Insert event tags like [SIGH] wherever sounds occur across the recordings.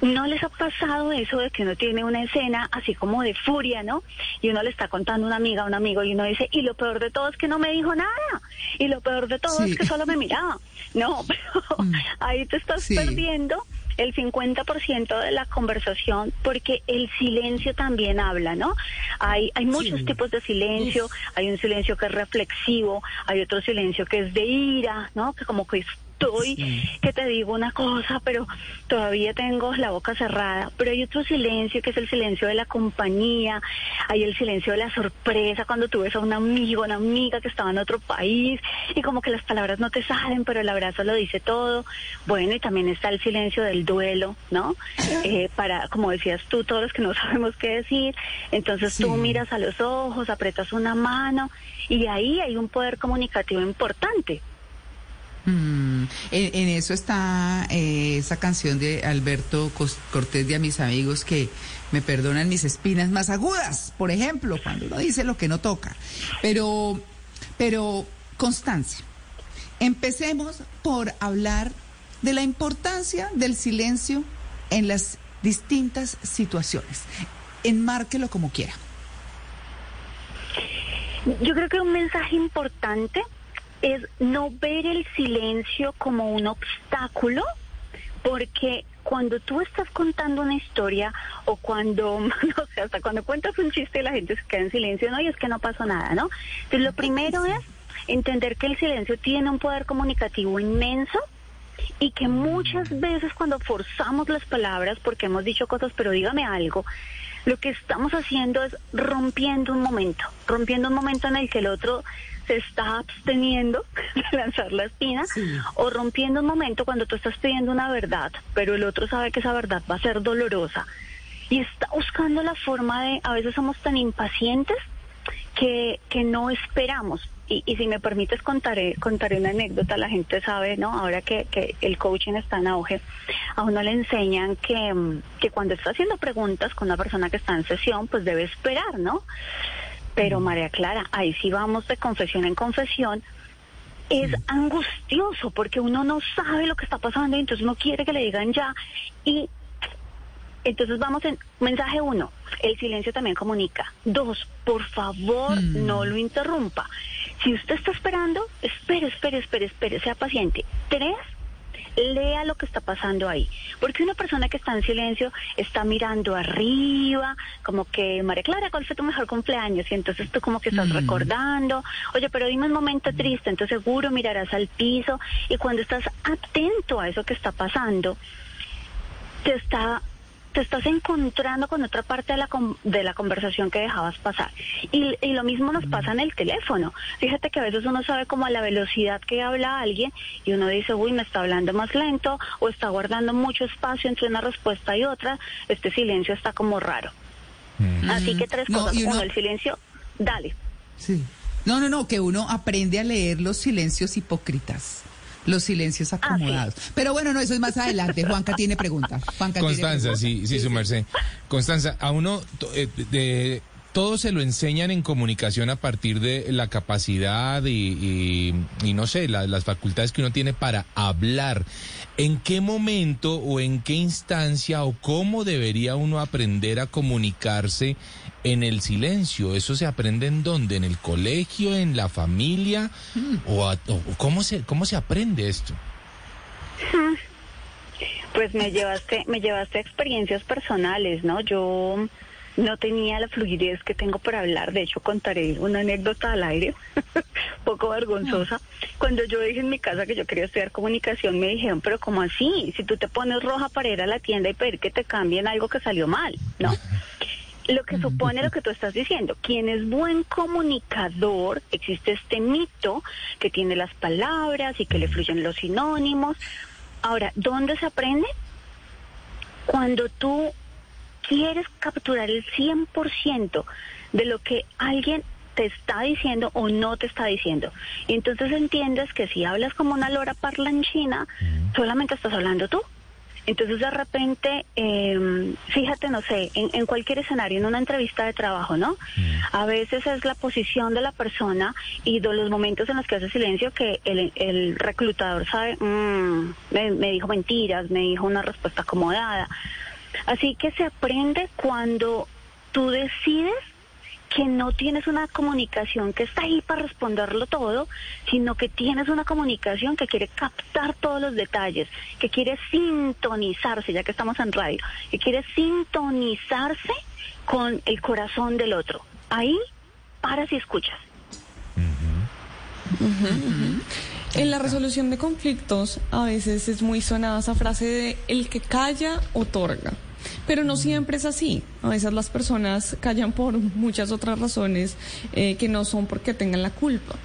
¿no les ha pasado eso de que uno tiene una escena así como de furia, ¿no? Y uno le está contando a una amiga, a un amigo, y uno dice, y lo peor de todo es que no me dijo nada, y lo peor de todo Sí. es que solo me miraba. No, [LAUGHS] pero ahí te estás Sí. perdiendo el 50% de la conversación porque el silencio también habla, ¿no? Hay, hay muchos Sí. tipos de silencio, hay un silencio que es reflexivo, hay otro silencio que es de ira, ¿no? Que como que estoy, que te digo una cosa, pero todavía tengo la boca cerrada, pero hay otro silencio que es el silencio de la compañía, hay el silencio de la sorpresa cuando tú ves a un amigo, una amiga que estaba en otro país y como que las palabras no te salen, pero el abrazo lo dice todo. Bueno, y también está el silencio del duelo, ¿no? Eh, para, como decías tú, todos los que no [LAUGHS] sabemos qué decir, entonces tú miras a los ojos, apretas una mano y ahí hay un poder comunicativo importante. Mm, en, eso está eh, esa canción de Alberto Cortés de A mis amigos que me perdonan mis espinas más agudas, por ejemplo, cuando uno dice lo que no toca. Pero, pero, Constancia, empecemos por hablar de la importancia del silencio en las distintas situaciones. Enmárquelo como quiera. Yo creo que un mensaje importante es no ver el silencio como un obstáculo, porque cuando tú estás contando una historia o cuando, [LAUGHS] no sé, hasta cuando cuentas un chiste y la gente se queda en silencio, no, y es que no pasó nada, ¿no? Entonces lo primero es entender que el silencio tiene un poder comunicativo inmenso y que muchas veces cuando forzamos las palabras, porque hemos dicho cosas, pero dígame algo, lo que estamos haciendo es rompiendo un momento, rompiendo un momento en el que el otro se está absteniendo [LAUGHS] de lanzar la espina, Sí. o rompiendo un momento cuando tú estás pidiendo una verdad, pero el otro sabe que esa verdad va a ser dolorosa y está buscando la forma de, a veces somos tan impacientes que, que no esperamos. Y, y si me permites contaré, contaré una anécdota, la gente sabe, ¿no? Ahora que, que el coaching está en auge, a uno le enseñan que, que cuando está haciendo preguntas con una persona que está en sesión, pues debe esperar, ¿no? Pero María Clara, ahí sí vamos de confesión en confesión, es angustioso porque uno no sabe lo que está pasando y entonces uno quiere que le digan ya. Y entonces vamos en mensaje uno, el silencio también comunica. Dos, por favor, Mm. no lo interrumpa. Si usted está esperando, espere, espere, espere, espere, sea paciente. Tres, lea lo que está pasando ahí. Porque una persona que está en silencio está mirando arriba, como que, María Clara, ¿cuál fue tu mejor cumpleaños? Y entonces tú como que estás Mm. recordando, oye, pero dime un momento triste, entonces seguro mirarás al piso y cuando estás atento a eso que está pasando, te está te estás encontrando con otra parte de la de la conversación que dejabas pasar. Y, y lo mismo nos pasa en el teléfono. Fíjate que a veces uno sabe como a la velocidad que habla alguien y uno dice uy me está hablando más lento o está guardando mucho espacio entre una respuesta y otra este silencio está como raro. Así que tres No, cosas. uno- uno el silencio dale. Sí. No, no, no, que uno aprende a leer los silencios hipócritas, los silencios acomodados. Pero bueno, no, eso es más adelante. Juanca tiene pregunta. Juanca tiene Constanza, pregunta. sí, sí, su merced. Constanza, a uno eh, de, todo se lo enseñan en comunicación a partir de la capacidad y, y- no sé, la- las facultades que uno tiene para hablar. ¿En qué momento o en qué instancia o cómo debería uno aprender a comunicarse en el silencio? ¿Eso se aprende en dónde? ¿En el colegio, en la familia? ¿O, a- cómo, se, cómo se aprende esto? [LAUGHS] Pues me llevaste, me llevaste experiencias personales, ¿no? Yo no tenía la fluidez que tengo para hablar. De hecho, contaré una anécdota al aire, [LAUGHS] poco vergonzosa. Cuando yo dije en mi casa que yo quería estudiar comunicación, me dijeron, pero ¿cómo así? Si tú te pones roja para ir a la tienda y pedir que te cambien algo que salió mal, ¿no? [LAUGHS] Lo que supone lo que tú estás diciendo. Quien es buen comunicador, existe este mito que tiene las palabras y que le fluyen los sinónimos. Ahora, ¿dónde se aprende? Cuando tú quieres capturar el 100% de lo que alguien te está diciendo o no te está diciendo. Y entonces entiendes que si hablas como una lora parlanchina, solamente estás hablando tú. Entonces de repente, eh, fíjate, no sé, en, en, cualquier escenario, en una entrevista de trabajo, ¿no? A veces es la posición de la persona y de los momentos en los que hace silencio que el, el reclutador sabe, mmm, me, me dijo mentiras, me dijo una respuesta acomodada. Así que se aprende cuando tú decides que no tienes una comunicación que está ahí para responderlo todo, sino que tienes una comunicación que quiere captar todos los detalles, que quiere sintonizarse, ya que estamos en radio, que quiere sintonizarse con el corazón del otro. Ahí paras y escuchas. En la resolución de conflictos a veces es muy sonada esa frase de el que calla otorga. Pero no siempre es así. A veces las personas callan por muchas otras razones eh, que no son porque tengan la culpa.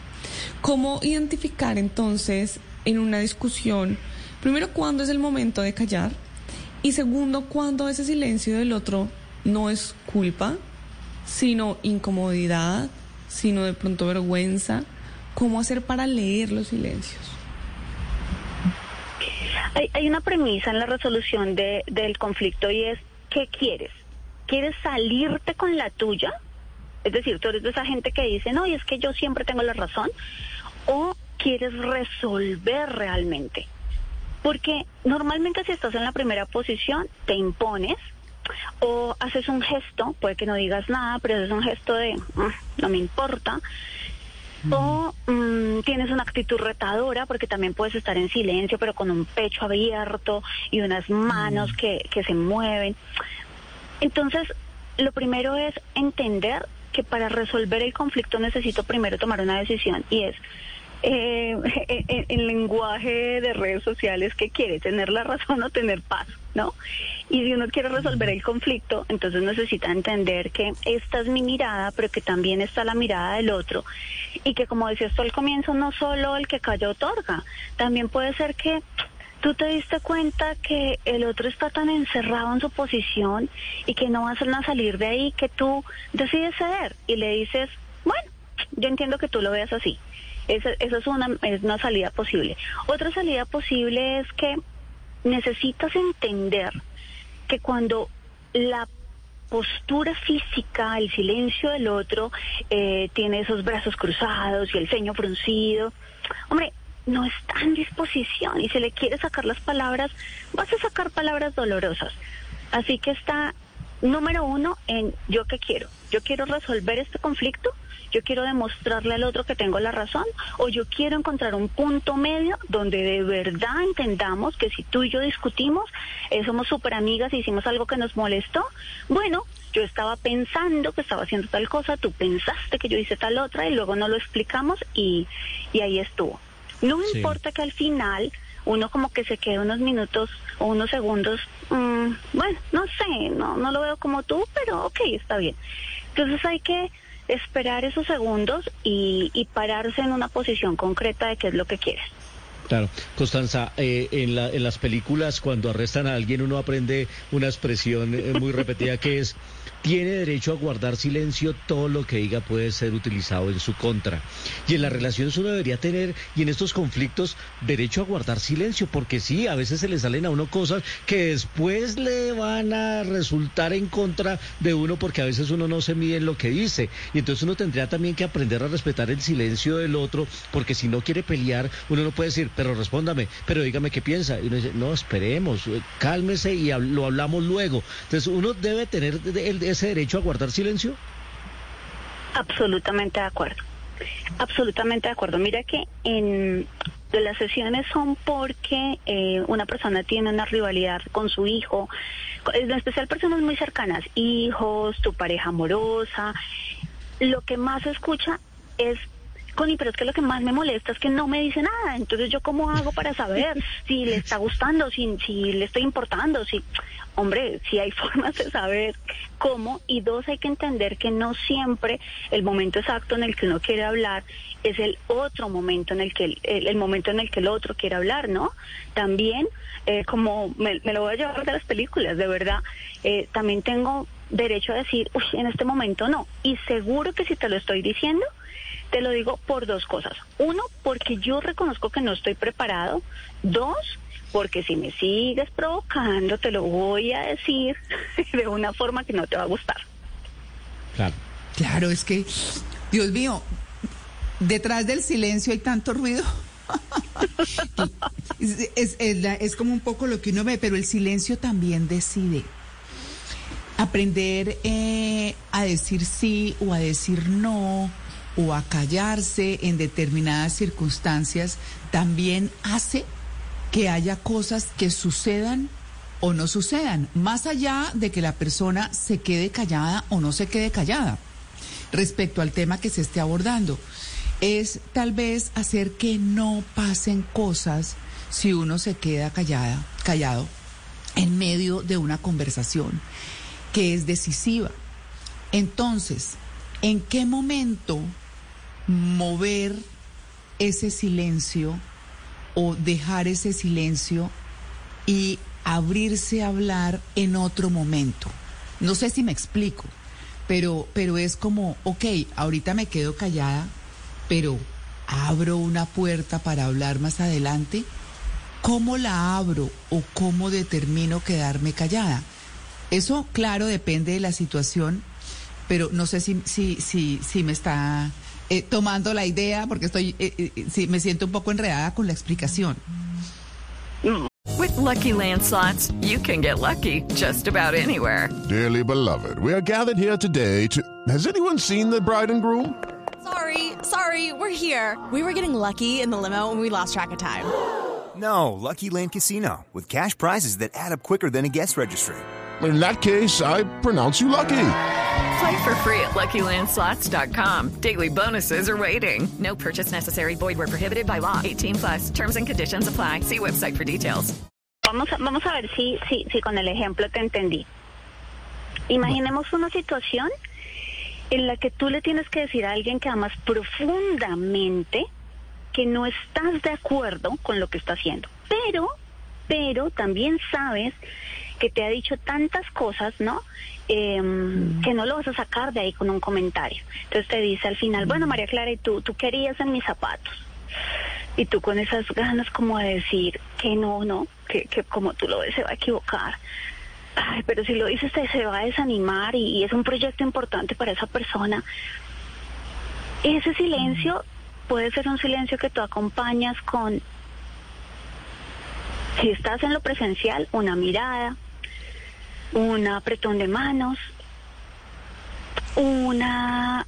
¿Cómo identificar entonces en una discusión, primero, cuándo es el momento de callar? Y segundo, cuándo ese silencio del otro no es culpa, sino incomodidad, sino de pronto vergüenza. ¿Cómo hacer para leer los silencios? Hay, hay una premisa en la resolución de, del conflicto y es, ¿qué quieres? ¿Quieres salirte con la tuya? Es decir, tú eres de esa gente que dice, no, y es que yo siempre tengo la razón. ¿O quieres resolver realmente? Porque normalmente si estás en la primera posición, te impones o haces un gesto, puede que no digas nada, pero haces un gesto de, mm, no me importa. O mmm, tienes una actitud retadora porque también puedes estar en silencio pero con un pecho abierto y unas manos que, que se mueven. Entonces, lo primero es entender que para resolver el conflicto necesito primero tomar una decisión y es, eh, [LAUGHS] en, en, lenguaje de redes sociales, ¿qué quiere? ¿Tener la razón o tener paz? ¿No? Y si uno quiere resolver el conflicto, entonces necesita entender que esta es mi mirada, pero que también está la mirada del otro. Y que como decías tú al comienzo, no solo el que calla otorga, también puede ser que tú te diste cuenta que el otro está tan encerrado en su posición y que no vas a salir de ahí que tú decides ceder y le dices, bueno, yo entiendo que tú lo veas así. Esa, esa es, una, es una salida posible. Otra salida posible es que necesitas entender que cuando la postura física, el silencio del otro, eh, tiene esos brazos cruzados y el ceño fruncido, hombre, no está en disposición y si le quiere sacar las palabras, vas a sacar palabras dolorosas. Así que está número uno en yo qué quiero. Yo quiero resolver este conflicto, yo quiero demostrarle al otro que tengo la razón o yo quiero encontrar un punto medio donde de verdad entendamos que si tú y yo discutimos, eh, somos súper amigas y hicimos algo que nos molestó, bueno, yo estaba pensando que estaba haciendo tal cosa, tú pensaste que yo hice tal otra y luego no lo explicamos y, y ahí estuvo. No sí. importa que al final uno como que se quede unos minutos o unos segundos, mmm, bueno, no sé, no, no lo veo como tú, pero ok, está bien. Entonces hay que esperar esos segundos y, y pararse en una posición concreta de qué es lo que quieres. Claro, Constanza, eh, en, la, en las películas cuando arrestan a alguien uno aprende una expresión eh, muy repetida que es tiene derecho a guardar silencio, todo lo que diga puede ser utilizado en su contra. Y en las relaciones uno debería tener, y en estos conflictos, derecho a guardar silencio, porque sí, a veces se le salen a uno cosas que después le van a resultar en contra de uno, porque a veces uno no se mide en lo que dice. Y entonces uno tendría también que aprender a respetar el silencio del otro, porque si no quiere pelear, uno no puede decir, pero respóndame, pero dígame qué piensa. Y uno dice, no, esperemos, cálmese y lo hablamos luego. Entonces uno debe tener el ese derecho a guardar silencio? Absolutamente de acuerdo. Absolutamente de acuerdo. Mira que en las sesiones son porque eh, una persona tiene una rivalidad con su hijo, en especial personas muy cercanas, hijos, tu pareja amorosa. Lo que más se escucha es Connie, pero es que lo que más me molesta es que no me dice nada. Entonces, ¿yo cómo hago para saber [LAUGHS] si le está gustando, si, si le estoy importando? Si, hombre, si hay [LAUGHS] formas de saber cómo. Y dos, hay que entender que no siempre el momento exacto en el que uno quiere hablar es el otro momento en el que el, el momento en el que el otro quiere hablar, ¿no? También, eh, como me, me, lo voy a llevar de las películas, de verdad, eh, también tengo derecho a decir, uy, en este momento no. Y seguro que si te lo estoy diciendo, te lo digo por dos cosas. Uno, porque yo reconozco que no estoy preparado. Dos, porque si me sigues provocando, te lo voy a decir [LAUGHS] de una forma que no te va a gustar. Claro. Claro, es que, Dios mío, detrás del silencio hay tanto ruido. [LAUGHS] es, es, es, es, como un poco lo que uno ve, pero el silencio también decide. Aprender eh, a decir sí o a decir no o a callarse en determinadas circunstancias también hace que haya cosas que sucedan o no sucedan, más allá de que la persona se quede callada o no se quede callada respecto al tema que se esté abordando. Es tal vez hacer que no pasen cosas si uno se queda callada, callado en medio de una conversación que es decisiva. Entonces, ¿en qué momento mover ese silencio o dejar ese silencio y abrirse a hablar en otro momento. No sé si me explico, pero, pero es como, ok, ahorita me quedo callada, pero abro una puerta para hablar más adelante. ¿Cómo la abro o cómo determino quedarme callada? Eso, claro, depende de la situación, pero no sé si, si, si, si me está eh, tomando la idea porque estoy, eh, eh, sí, me siento un poco enredada con la explicación. With lucky landslots, you can get lucky just about anywhere. Dearly beloved, we are gathered here today to. Has anyone seen the bride and groom? Sorry, sorry, we're here. We were getting lucky in the limo and we lost track of time. No, Lucky Land Casino with cash prizes that add up quicker than a guest registry. In that case, I pronounce you lucky. Play for free at LuckyLandSlots.com. Daily bonuses are waiting. No purchase necessary. Void were prohibited by law. 18 plus. Terms and conditions apply. See website for details. Vamos a, vamos a ver si, si, si con el ejemplo te entendí. Imaginemos una situación en la que tú le tienes que decir a alguien que amas profundamente que no estás de acuerdo con lo que está haciendo. Pero, pero también sabes que te ha dicho tantas cosas, ¿no? Eh, que no lo vas a sacar de ahí con un comentario. Entonces te dice al final, bueno, María Clara, ¿y tú, tú querías en mis zapatos? Y tú con esas ganas como de decir que no, no, que, que como tú lo ves se va a equivocar. Ay, pero si lo dices te, se va a desanimar y, y es un proyecto importante para esa persona. Ese silencio puede ser un silencio que tú acompañas con, si estás en lo presencial, una mirada, un apretón de manos, una...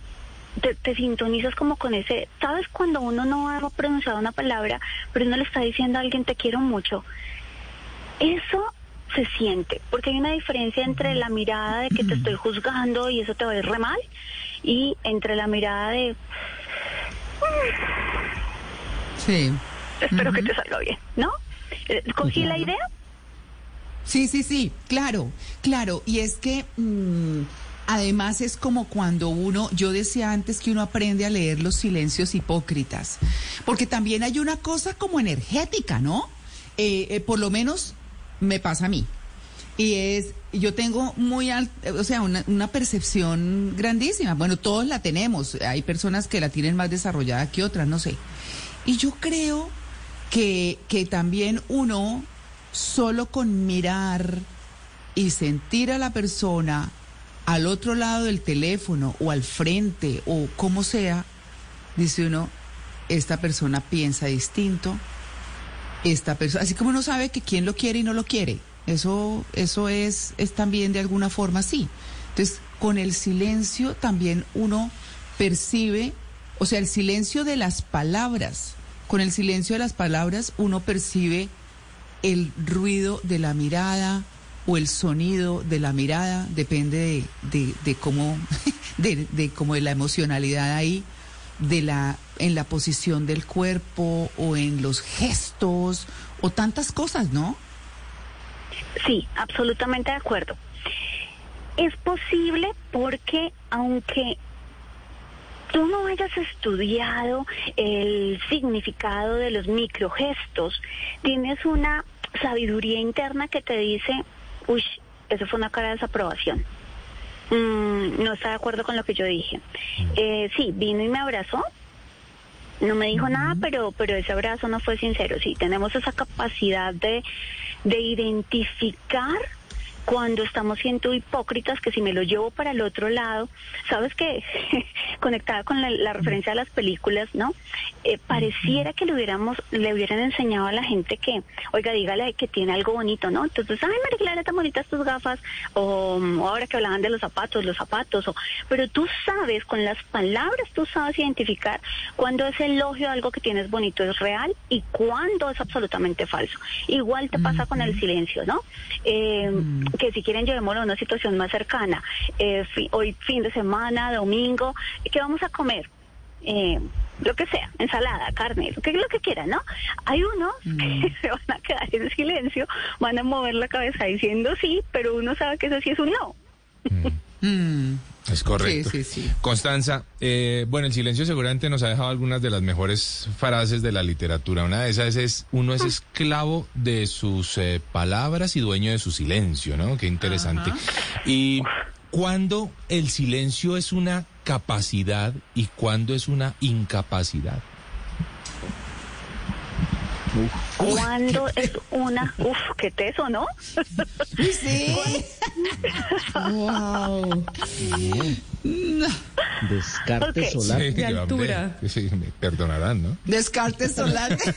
Te, te, sintonizas como con ese, ¿sabes cuando uno no ha pronunciado una palabra, pero uno le está diciendo a alguien te quiero mucho? Eso se siente, porque hay una diferencia entre la mirada de que te estoy juzgando y eso te va a ir re mal, y entre la mirada de... Sí. Espero uh -huh. que te salga bien, ¿no? ¿Cogí Claro. la idea? Sí, sí, sí, claro, claro. Y es que mm, además es como cuando uno, yo decía antes que uno aprende a leer los silencios hipócritas, porque también hay una cosa como energética, ¿no? Eh, eh, por lo menos me pasa a mí. Y es, yo tengo muy alta, o sea, una, una percepción grandísima. Bueno, todos la tenemos. Hay personas que la tienen más desarrollada que otras, no sé. Y yo creo que, que también uno, solo con mirar y sentir a la persona al otro lado del teléfono o al frente o como sea, dice uno, esta persona piensa distinto, esta persona, así como uno sabe que quién lo quiere y no lo quiere, eso, eso es, es también de alguna forma así. Entonces, con el silencio también uno percibe, o sea, el silencio de las palabras, con el silencio de las palabras uno percibe el ruido de la mirada o el sonido de la mirada, depende de, de, de cómo, [LAUGHS] de, de cómo de la emocionalidad ahí, de la en la posición del cuerpo o en los gestos o tantas cosas, ¿no? Sí, absolutamente de acuerdo. Es posible porque aunque tú no hayas estudiado el significado de los microgestos, tienes una sabiduría interna que te dice, uy, eso fue una cara de desaprobación. Mm, no está de acuerdo con lo que yo dije. Eh, sí, vino y me abrazó. No me dijo nada, pero, pero ese abrazo no fue sincero. Sí, tenemos esa capacidad de, de identificar cuando estamos siendo hipócritas, que si me lo llevo para el otro lado, sabes que [LAUGHS] conectada con la, la referencia a las películas, ¿no? Eh, pareciera que le hubiéramos, le hubieran enseñado a la gente que, oiga, dígale que tiene algo bonito, ¿no? Entonces, ay, María Clara, tan bonitas tus gafas, o, o ahora que hablaban de los zapatos, los zapatos, o, pero tú sabes, con las palabras, tú sabes identificar cuando ese elogio a algo que tienes bonito es real y cuando es absolutamente falso. Igual te pasa con el silencio, ¿no? Eh, que si quieren llevémoslo a una situación más cercana. Eh, fi- hoy fin de semana, domingo, ¿qué vamos a comer? Eh, lo que sea, ensalada, carne, lo que, lo que quieran, ¿no? Hay unos [LAUGHS] que se van a quedar en silencio, van a mover la cabeza diciendo sí, pero uno sabe que eso sí es un no. Mm. Es correcto. Sí, sí, sí. Constanza, eh, bueno, el silencio seguramente nos ha dejado algunas de las mejores frases de la literatura. Una de esas es, uno es esclavo de sus eh, palabras y dueño de su silencio, ¿no? Qué interesante. Y cuándo el silencio es una capacidad y cuándo es una incapacidad. Cuando es una, uf, qué teso, ¿no? Sí. Wow. Descarte Ok. solar. De hombre, altura. sí, me perdonarán, ¿no? Descarte solar. [LAUGHS]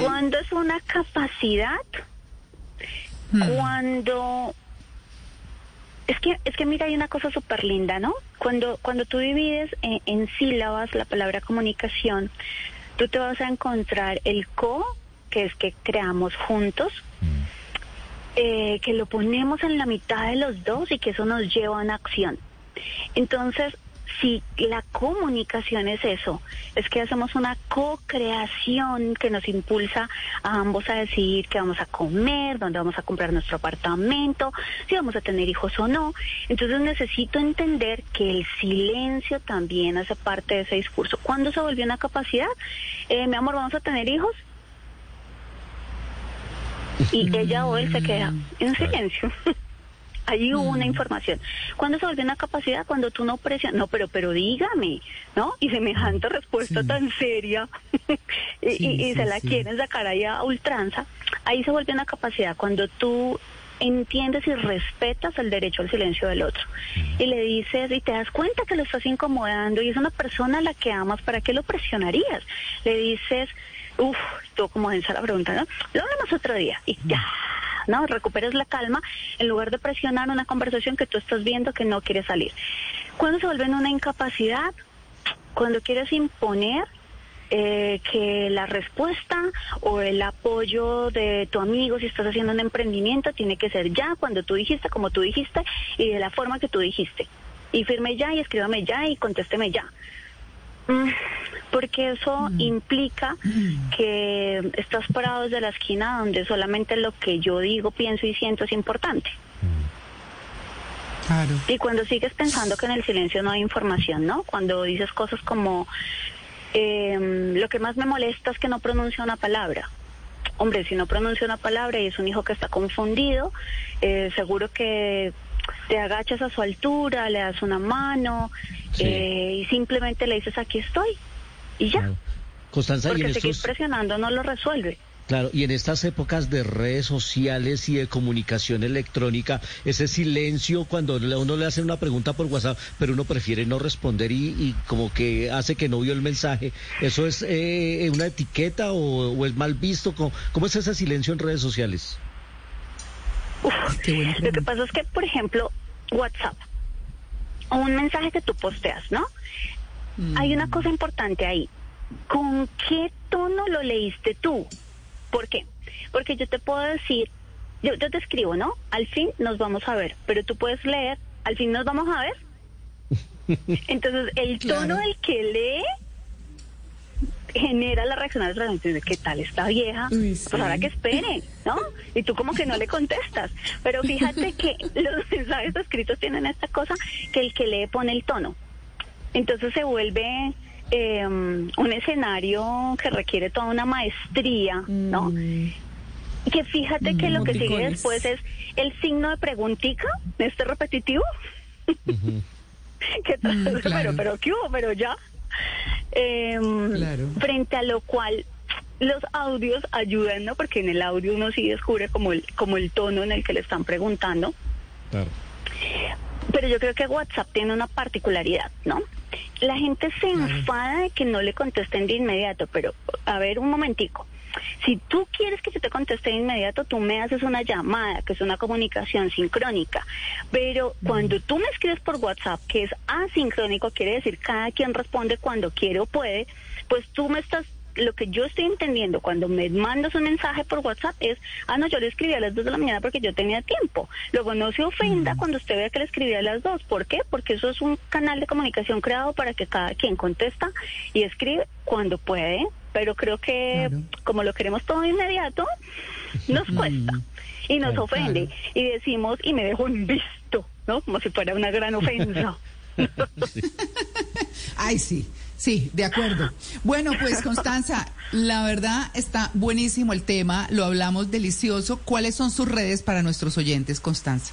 Cuando es una capacidad, cuando es que es que mira hay una cosa súper linda, ¿no? Cuando cuando tú divides en, en sílabas la palabra comunicación, tú te vas a encontrar el co, que es que creamos juntos, eh, que lo ponemos en la mitad de los dos y que eso nos lleva a una acción. Entonces, si la comunicación es eso, es que hacemos una co-creación que nos impulsa a ambos a decidir qué vamos a comer, dónde vamos a comprar nuestro apartamento, si vamos a tener hijos o no. Entonces necesito entender que el silencio también hace parte de ese discurso. ¿Cuándo se volvió una capacidad? Eh, mi amor, ¿vamos a tener hijos? Y ella o él se queda en silencio. [LAUGHS] Allí hubo una información. ¿Cuándo se volvió una capacidad? Cuando tú no presionas, no, pero, pero dígame, ¿no? Y semejante respuesta tan seria [LAUGHS] y, Sí, y- y sí, se la quieren sacar ahí a ultranza. Ahí se vuelve una capacidad cuando tú entiendes y respetas el derecho al silencio del otro. Y le dices, y te das cuenta que lo estás incomodando y es una persona a la que amas, ¿para qué lo presionarías? Le dices, uff, tú como densa la pregunta, ¿no? Lo hablamos otro día y ya. ¿No? Recuperes la calma en lugar de presionar una conversación que tú estás viendo que no quiere salir. ¿Cuándo se vuelve en una incapacidad? Cuando quieres imponer eh, que la respuesta o el apoyo de tu amigo si estás haciendo un emprendimiento tiene que ser ya, cuando tú dijiste, como tú dijiste y de la forma que tú dijiste. Y firme ya y escríbame ya y contésteme ya. Mm, Porque eso implica que estás parado desde la esquina donde solamente lo que yo digo, pienso y siento es importante. Claro. Y cuando sigues pensando que en el silencio no hay información, ¿no? Cuando dices cosas como, eh, lo que más me molesta es que no pronuncia una palabra. Hombre, si no pronuncia una palabra y es un hijo que está confundido, eh, seguro que te agachas a su altura, le das una mano Sí. eh, y simplemente le dices aquí estoy y ya. Claro. Constanza, y en seguir estos, presionando no lo resuelve. claro, y en estas épocas de redes sociales y de comunicación electrónica, ese silencio cuando uno le hace una pregunta por WhatsApp, pero uno prefiere no responder y, y como que hace que no vio el mensaje, ¿eso es eh, una etiqueta o, o es mal visto? ¿Cómo, cómo es ese silencio en redes sociales? Uf, Lo que pasa es que, por ejemplo, WhatsApp o un mensaje que tú posteas, ¿no? Hay una cosa importante ahí. ¿Con qué tono lo leíste tú? ¿Por qué? Porque yo te puedo decir, yo, yo te escribo, ¿no? Al fin nos vamos a ver, pero tú puedes leer, al fin nos vamos a ver. [LAUGHS] Entonces, el tono del que lee genera la reacción de la gente de qué tal esta vieja, Uy, pues ahora que espere, ¿no? Y tú como que no le contestas. Pero fíjate que [LAUGHS] los mensajes escritos tienen esta cosa que el que lee pone el tono. Entonces se vuelve eh, un escenario que requiere toda una maestría, ¿no? Y que fíjate que lo que sigue después es el signo de preguntica, este repetitivo. [LAUGHS] que Mm, pero, claro. pero, ¿qué hubo? Pero ya. Claro. Frente a lo cual los audios ayudan, ¿no? Porque en el audio uno sí descubre como el, como el tono en el que le están preguntando. Claro. Pero yo creo que WhatsApp tiene una particularidad, ¿no? La gente se enfada de que no le contesten de inmediato, pero a ver un momentico. Si tú quieres que yo te conteste de inmediato, tú me haces una llamada, que es una comunicación sincrónica. Pero cuando tú me escribes por WhatsApp, que es asincrónico, quiere decir cada quien responde cuando quiere o puede, pues tú me estás lo que yo estoy entendiendo cuando me mandas un mensaje por WhatsApp es, ah, no, yo le escribí a las 2 de la mañana porque yo tenía tiempo. Luego no se ofenda cuando usted vea que le escribí a las 2. ¿Por qué? Porque eso es un canal de comunicación creado para que cada quien contesta y escribe cuando puede. Pero creo que Claro. como lo queremos todo de inmediato, [LAUGHS] nos cuesta y nos Claro, ofende. Y decimos, y me dejo en visto, ¿no? Como si fuera una gran ofensa. [LAUGHS] [LAUGHS] Ay, sí, sí, de acuerdo. Bueno, pues Constanza, la verdad está buenísimo el tema, lo hablamos delicioso. ¿Cuáles son sus redes para nuestros oyentes, Constanza?